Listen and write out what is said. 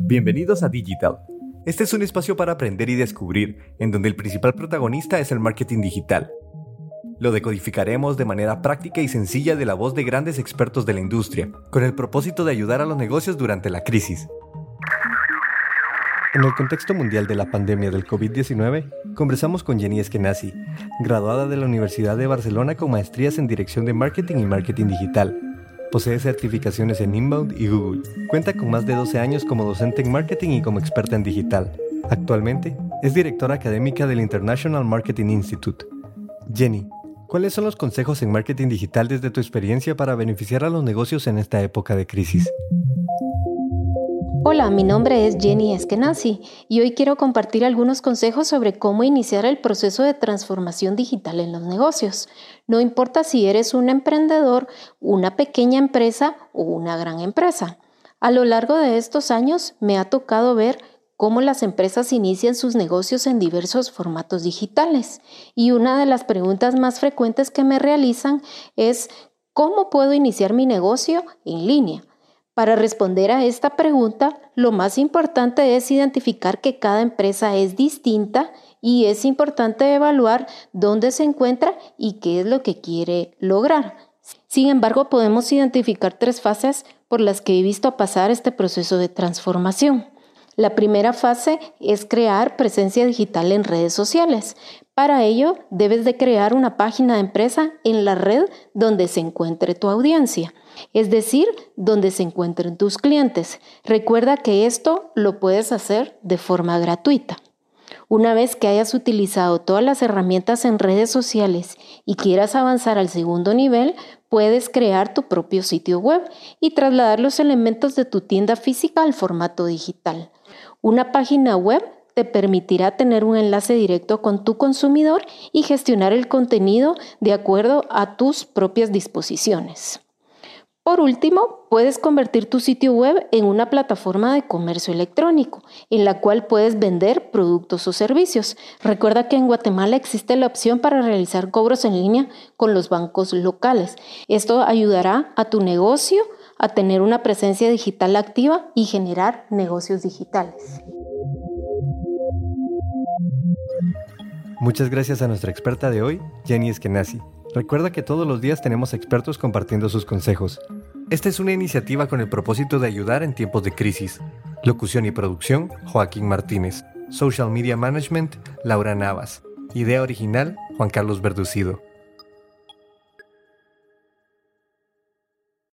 Bienvenidos a Digital. Este es un espacio para aprender y descubrir, en donde el principal protagonista es el marketing digital. Lo decodificaremos de manera práctica y sencilla de la voz de grandes expertos de la industria, con el propósito de ayudar a los negocios durante la crisis. En el contexto mundial de la pandemia del COVID-19, conversamos con Jenny Eskenazi, graduada de la Universidad de Barcelona con maestrías en Dirección de Marketing y Marketing Digital, Posee certificaciones en Inbound y Google. Cuenta con más de 12 años como docente en marketing y como experta en digital. Actualmente es directora académica del International Marketing Institute. Jenny, ¿cuáles son los consejos en marketing digital desde tu experiencia para beneficiar a los negocios en esta época de crisis? Hola, mi nombre es Jenny Eskenazi y hoy quiero compartir algunos consejos sobre cómo iniciar el proceso de transformación digital en los negocios. No importa si eres un emprendedor, una pequeña empresa o una gran empresa. A lo largo de estos años me ha tocado ver cómo las empresas inician sus negocios en diversos formatos digitales. Y una de las preguntas más frecuentes que me realizan es ¿cómo puedo iniciar mi negocio en línea? Para responder a esta pregunta, lo más importante es identificar que cada empresa es distinta y es importante evaluar dónde se encuentra y qué es lo que quiere lograr. Sin embargo, podemos identificar tres fases por las que he visto pasar este proceso de transformación. La primera fase es crear presencia digital en redes sociales. Para ello, debes de crear una página de empresa en la red donde se encuentre tu audiencia es decir, donde se encuentren tus clientes. Recuerda que esto lo puedes hacer de forma gratuita. Una vez que hayas utilizado todas las herramientas en redes sociales y quieras avanzar al segundo nivel, puedes crear tu propio sitio web y trasladar los elementos de tu tienda física al formato digital. Una página web te permitirá tener un enlace directo con tu consumidor y gestionar el contenido de acuerdo a tus propias disposiciones. Por último, puedes convertir tu sitio web en una plataforma de comercio electrónico, en la cual puedes vender productos o servicios. Recuerda que en Guatemala existe la opción para realizar cobros en línea con los bancos locales. Esto ayudará a tu negocio a tener una presencia digital activa y generar negocios digitales. Muchas gracias a nuestra experta de hoy, Jenny Eskenazi. Recuerda que todos los días tenemos expertos compartiendo sus consejos. Esta es una iniciativa con el propósito de ayudar en tiempos de crisis. Locución y producción, Joaquín Martínez. Social Media Management, Laura Navas. Idea original, Juan Carlos Verducido.